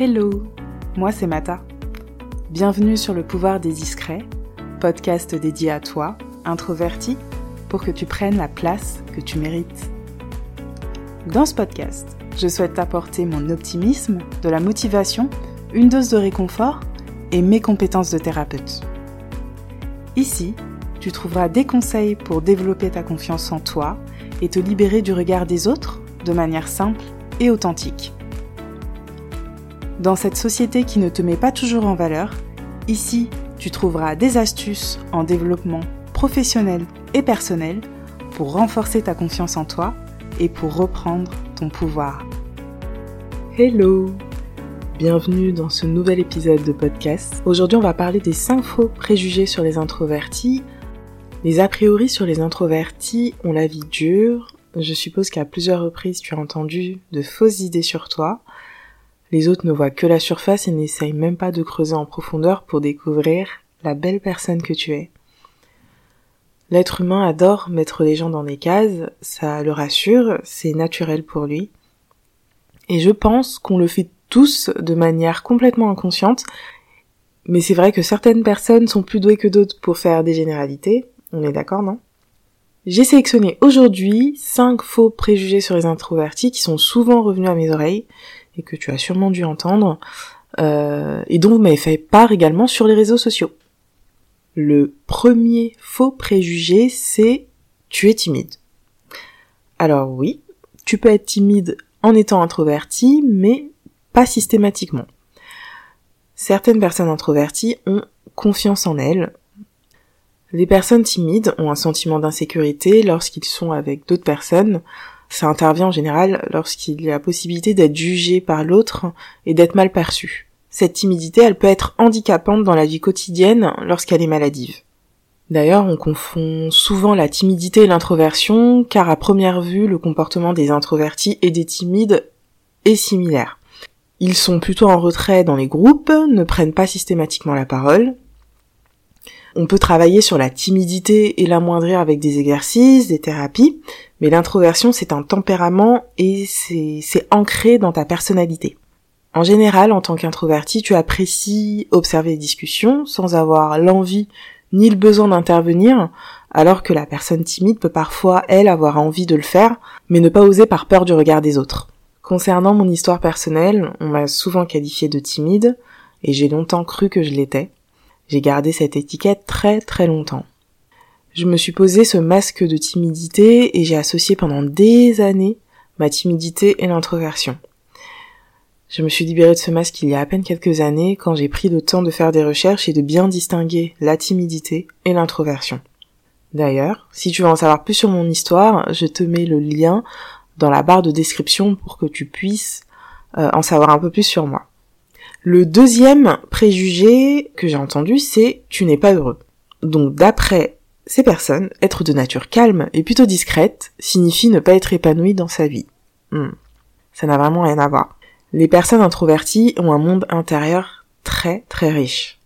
Hello, moi c'est Mata. Bienvenue sur le pouvoir des discrets, podcast dédié à toi, introverti, pour que tu prennes la place que tu mérites. Dans ce podcast, je souhaite t'apporter mon optimisme, de la motivation, une dose de réconfort et mes compétences de thérapeute. Ici, tu trouveras des conseils pour développer ta confiance en toi et te libérer du regard des autres de manière simple et authentique. Dans cette société qui ne te met pas toujours en valeur, ici, tu trouveras des astuces en développement professionnel et personnel pour renforcer ta confiance en toi et pour reprendre ton pouvoir. Hello Bienvenue dans ce nouvel épisode de podcast. Aujourd'hui, on va parler des 5 faux préjugés sur les introvertis. Les a priori sur les introvertis ont la vie dure. Je suppose qu'à plusieurs reprises, tu as entendu de fausses idées sur toi. Les autres ne voient que la surface et n'essayent même pas de creuser en profondeur pour découvrir la belle personne que tu es. L'être humain adore mettre les gens dans des cases, ça le rassure, c'est naturel pour lui. Et je pense qu'on le fait tous de manière complètement inconsciente, mais c'est vrai que certaines personnes sont plus douées que d'autres pour faire des généralités, on est d'accord, non? J'ai sélectionné aujourd'hui 5 faux préjugés sur les introvertis qui sont souvent revenus à mes oreilles, et que tu as sûrement dû entendre, euh, et dont vous m'avez fait part également sur les réseaux sociaux. Le premier faux préjugé, c'est tu es timide. Alors oui, tu peux être timide en étant introverti, mais pas systématiquement. Certaines personnes introverties ont confiance en elles. Les personnes timides ont un sentiment d'insécurité lorsqu'ils sont avec d'autres personnes, ça intervient en général lorsqu'il y a la possibilité d'être jugé par l'autre et d'être mal perçu. Cette timidité, elle peut être handicapante dans la vie quotidienne lorsqu'elle est maladive. D'ailleurs, on confond souvent la timidité et l'introversion, car à première vue, le comportement des introvertis et des timides est similaire. Ils sont plutôt en retrait dans les groupes, ne prennent pas systématiquement la parole, on peut travailler sur la timidité et l'amoindrir avec des exercices, des thérapies, mais l'introversion c'est un tempérament et c'est ancré dans ta personnalité. En général, en tant qu'introverti, tu apprécies observer les discussions sans avoir l'envie ni le besoin d'intervenir, alors que la personne timide peut parfois, elle, avoir envie de le faire, mais ne pas oser par peur du regard des autres. Concernant mon histoire personnelle, on m'a souvent qualifié de timide, et j'ai longtemps cru que je l'étais. J'ai gardé cette étiquette très très longtemps. Je me suis posé ce masque de timidité et j'ai associé pendant des années ma timidité et l'introversion. Je me suis libérée de ce masque il y a à peine quelques années quand j'ai pris le temps de faire des recherches et de bien distinguer la timidité et l'introversion. D'ailleurs, si tu veux en savoir plus sur mon histoire, je te mets le lien dans la barre de description pour que tu puisses euh, en savoir un peu plus sur moi. Le deuxième préjugé que j'ai entendu, c'est tu n'es pas heureux. Donc d'après ces personnes, être de nature calme et plutôt discrète signifie ne pas être épanoui dans sa vie. Hmm. Ça n'a vraiment rien à voir. Les personnes introverties ont un monde intérieur très très riche.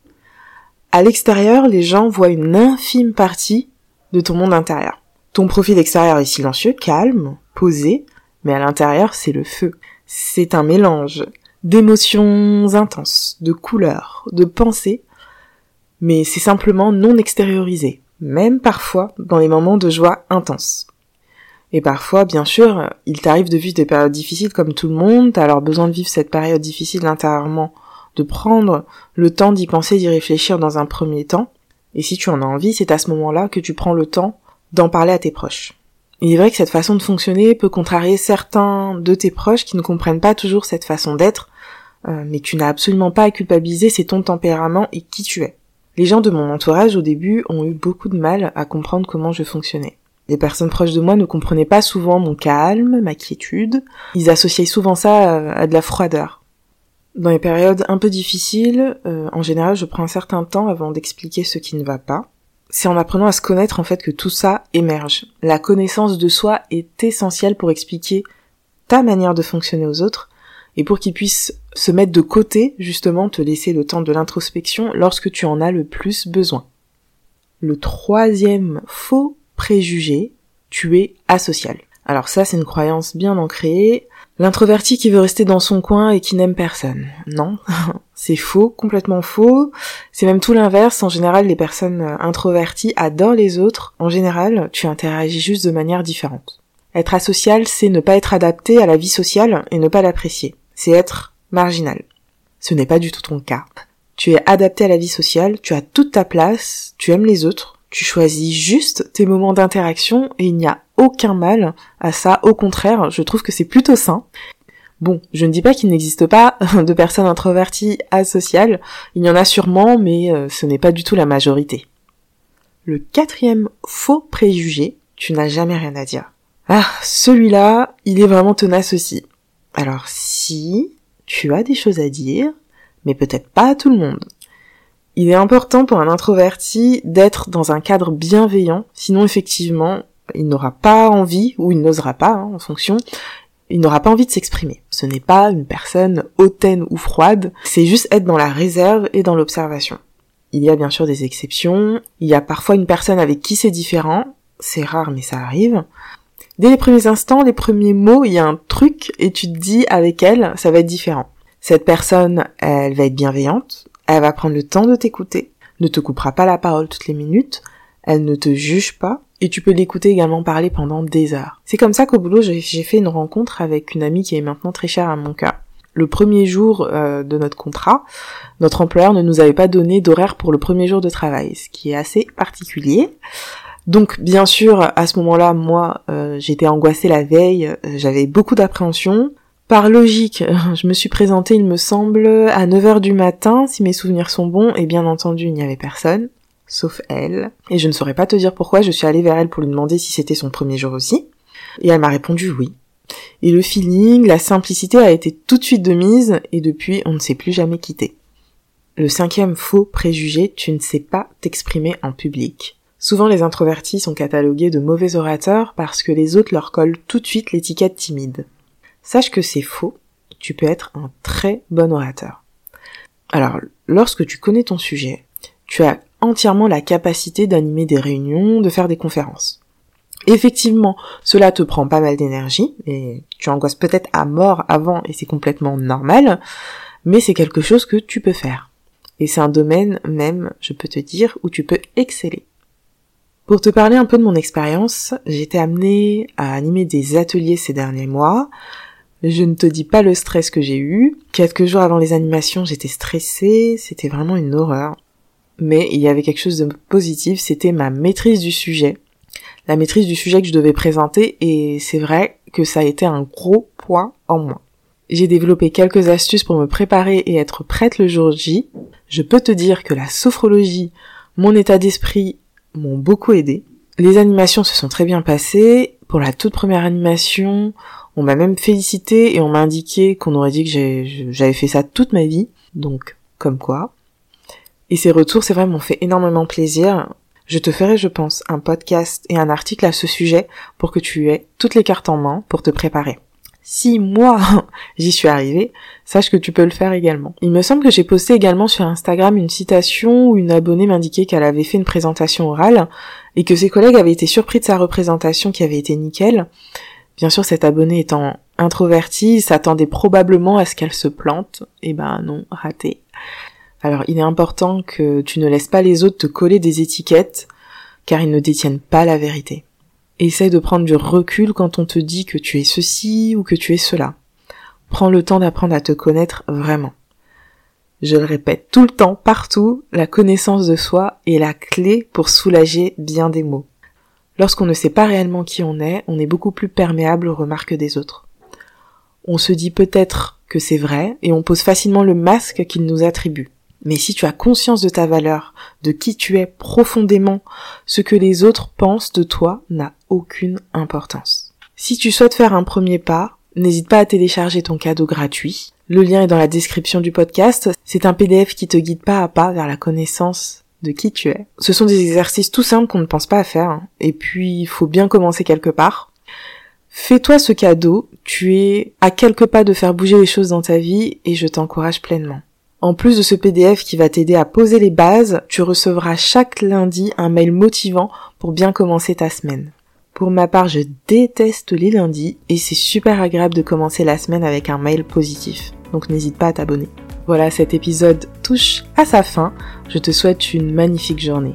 À l'extérieur, les gens voient une infime partie de ton monde intérieur. Ton profil extérieur est silencieux, calme, posé, mais à l'intérieur, c'est le feu. C'est un mélange d'émotions intenses, de couleurs, de pensées, mais c'est simplement non extériorisé, même parfois dans les moments de joie intense. Et parfois, bien sûr, il t'arrive de vivre des périodes difficiles comme tout le monde, t'as alors besoin de vivre cette période difficile intérieurement, de prendre le temps d'y penser, d'y réfléchir dans un premier temps, et si tu en as envie, c'est à ce moment-là que tu prends le temps d'en parler à tes proches. Il est vrai que cette façon de fonctionner peut contrarier certains de tes proches qui ne comprennent pas toujours cette façon d'être, euh, mais tu n'as absolument pas à culpabiliser, c'est ton tempérament et qui tu es. Les gens de mon entourage au début ont eu beaucoup de mal à comprendre comment je fonctionnais. Les personnes proches de moi ne comprenaient pas souvent mon calme, ma quiétude, ils associaient souvent ça à de la froideur. Dans les périodes un peu difficiles, euh, en général je prends un certain temps avant d'expliquer ce qui ne va pas. C'est en apprenant à se connaître en fait que tout ça émerge. La connaissance de soi est essentielle pour expliquer ta manière de fonctionner aux autres et pour qu'ils puissent se mettre de côté, justement, te laisser le temps de l'introspection lorsque tu en as le plus besoin. Le troisième faux préjugé, tu es asocial. Alors ça, c'est une croyance bien ancrée. L'introverti qui veut rester dans son coin et qui n'aime personne. Non, c'est faux, complètement faux. C'est même tout l'inverse. En général, les personnes introverties adorent les autres. En général, tu interagis juste de manière différente. Être asocial, c'est ne pas être adapté à la vie sociale et ne pas l'apprécier. C'est être marginal. Ce n'est pas du tout ton cas. Tu es adapté à la vie sociale, tu as toute ta place, tu aimes les autres, tu choisis juste tes moments d'interaction et il n'y a aucun mal à ça. Au contraire, je trouve que c'est plutôt sain. Bon, je ne dis pas qu'il n'existe pas de personnes introverties asociales. Il y en a sûrement, mais euh, ce n'est pas du tout la majorité. Le quatrième faux préjugé, tu n'as jamais rien à dire. Ah, celui-là, il est vraiment tenace aussi. Alors si tu as des choses à dire, mais peut-être pas à tout le monde. Il est important pour un introverti d'être dans un cadre bienveillant, sinon effectivement, il n'aura pas envie, ou il n'osera pas, hein, en fonction, il n'aura pas envie de s'exprimer. Ce n'est pas une personne hautaine ou froide, c'est juste être dans la réserve et dans l'observation. Il y a bien sûr des exceptions, il y a parfois une personne avec qui c'est différent, c'est rare mais ça arrive. Dès les premiers instants, les premiers mots, il y a un truc et tu te dis avec elle, ça va être différent. Cette personne, elle va être bienveillante, elle va prendre le temps de t'écouter, ne te coupera pas la parole toutes les minutes, elle ne te juge pas, et tu peux l'écouter également parler pendant des heures. C'est comme ça qu'au boulot, j'ai fait une rencontre avec une amie qui est maintenant très chère à mon cœur. Le premier jour euh, de notre contrat, notre employeur ne nous avait pas donné d'horaire pour le premier jour de travail, ce qui est assez particulier. Donc bien sûr, à ce moment-là, moi, euh, j'étais angoissée la veille, euh, j'avais beaucoup d'appréhension. Par logique, je me suis présentée, il me semble, à 9h du matin, si mes souvenirs sont bons, et bien entendu, il n'y avait personne, sauf elle. Et je ne saurais pas te dire pourquoi, je suis allée vers elle pour lui demander si c'était son premier jour aussi. Et elle m'a répondu oui. Et le feeling, la simplicité a été tout de suite de mise, et depuis, on ne s'est plus jamais quitté. Le cinquième faux préjugé, tu ne sais pas t'exprimer en public. Souvent les introvertis sont catalogués de mauvais orateurs parce que les autres leur collent tout de suite l'étiquette timide. Sache que c'est faux, tu peux être un très bon orateur. Alors, lorsque tu connais ton sujet, tu as entièrement la capacité d'animer des réunions, de faire des conférences. Effectivement, cela te prend pas mal d'énergie, et tu angoisses peut-être à mort avant, et c'est complètement normal, mais c'est quelque chose que tu peux faire. Et c'est un domaine même, je peux te dire, où tu peux exceller. Pour te parler un peu de mon expérience, j'ai été amenée à animer des ateliers ces derniers mois. Je ne te dis pas le stress que j'ai eu. Quelques jours avant les animations, j'étais stressée, c'était vraiment une horreur. Mais il y avait quelque chose de positif, c'était ma maîtrise du sujet. La maîtrise du sujet que je devais présenter et c'est vrai que ça a été un gros point en moi. J'ai développé quelques astuces pour me préparer et être prête le jour J. Je peux te dire que la sophrologie, mon état d'esprit m'ont beaucoup aidé. Les animations se sont très bien passées. Pour la toute première animation, on m'a même félicité et on m'a indiqué qu'on aurait dit que j'avais fait ça toute ma vie. Donc, comme quoi. Et ces retours, c'est vrai, m'ont fait énormément plaisir. Je te ferai, je pense, un podcast et un article à ce sujet pour que tu aies toutes les cartes en main pour te préparer si moi j'y suis arrivée, sache que tu peux le faire également. Il me semble que j'ai posté également sur Instagram une citation où une abonnée m'indiquait qu'elle avait fait une présentation orale et que ses collègues avaient été surpris de sa représentation qui avait été nickel. Bien sûr, cette abonnée étant introvertie, s'attendait probablement à ce qu'elle se plante. Eh ben non, raté. Alors il est important que tu ne laisses pas les autres te coller des étiquettes car ils ne détiennent pas la vérité. Essaye de prendre du recul quand on te dit que tu es ceci ou que tu es cela. Prends le temps d'apprendre à te connaître vraiment. Je le répète tout le temps, partout, la connaissance de soi est la clé pour soulager bien des mots. Lorsqu'on ne sait pas réellement qui on est, on est beaucoup plus perméable aux remarques des autres. On se dit peut-être que c'est vrai et on pose facilement le masque qu'ils nous attribuent. Mais si tu as conscience de ta valeur, de qui tu es profondément, ce que les autres pensent de toi n'a aucune importance. Si tu souhaites faire un premier pas, n'hésite pas à télécharger ton cadeau gratuit. Le lien est dans la description du podcast. C'est un PDF qui te guide pas à pas vers la connaissance de qui tu es. Ce sont des exercices tout simples qu'on ne pense pas à faire. Hein. Et puis, il faut bien commencer quelque part. Fais-toi ce cadeau. Tu es à quelques pas de faire bouger les choses dans ta vie et je t'encourage pleinement. En plus de ce PDF qui va t'aider à poser les bases, tu recevras chaque lundi un mail motivant pour bien commencer ta semaine. Pour ma part, je déteste les lundis et c'est super agréable de commencer la semaine avec un mail positif. Donc n'hésite pas à t'abonner. Voilà, cet épisode touche à sa fin. Je te souhaite une magnifique journée.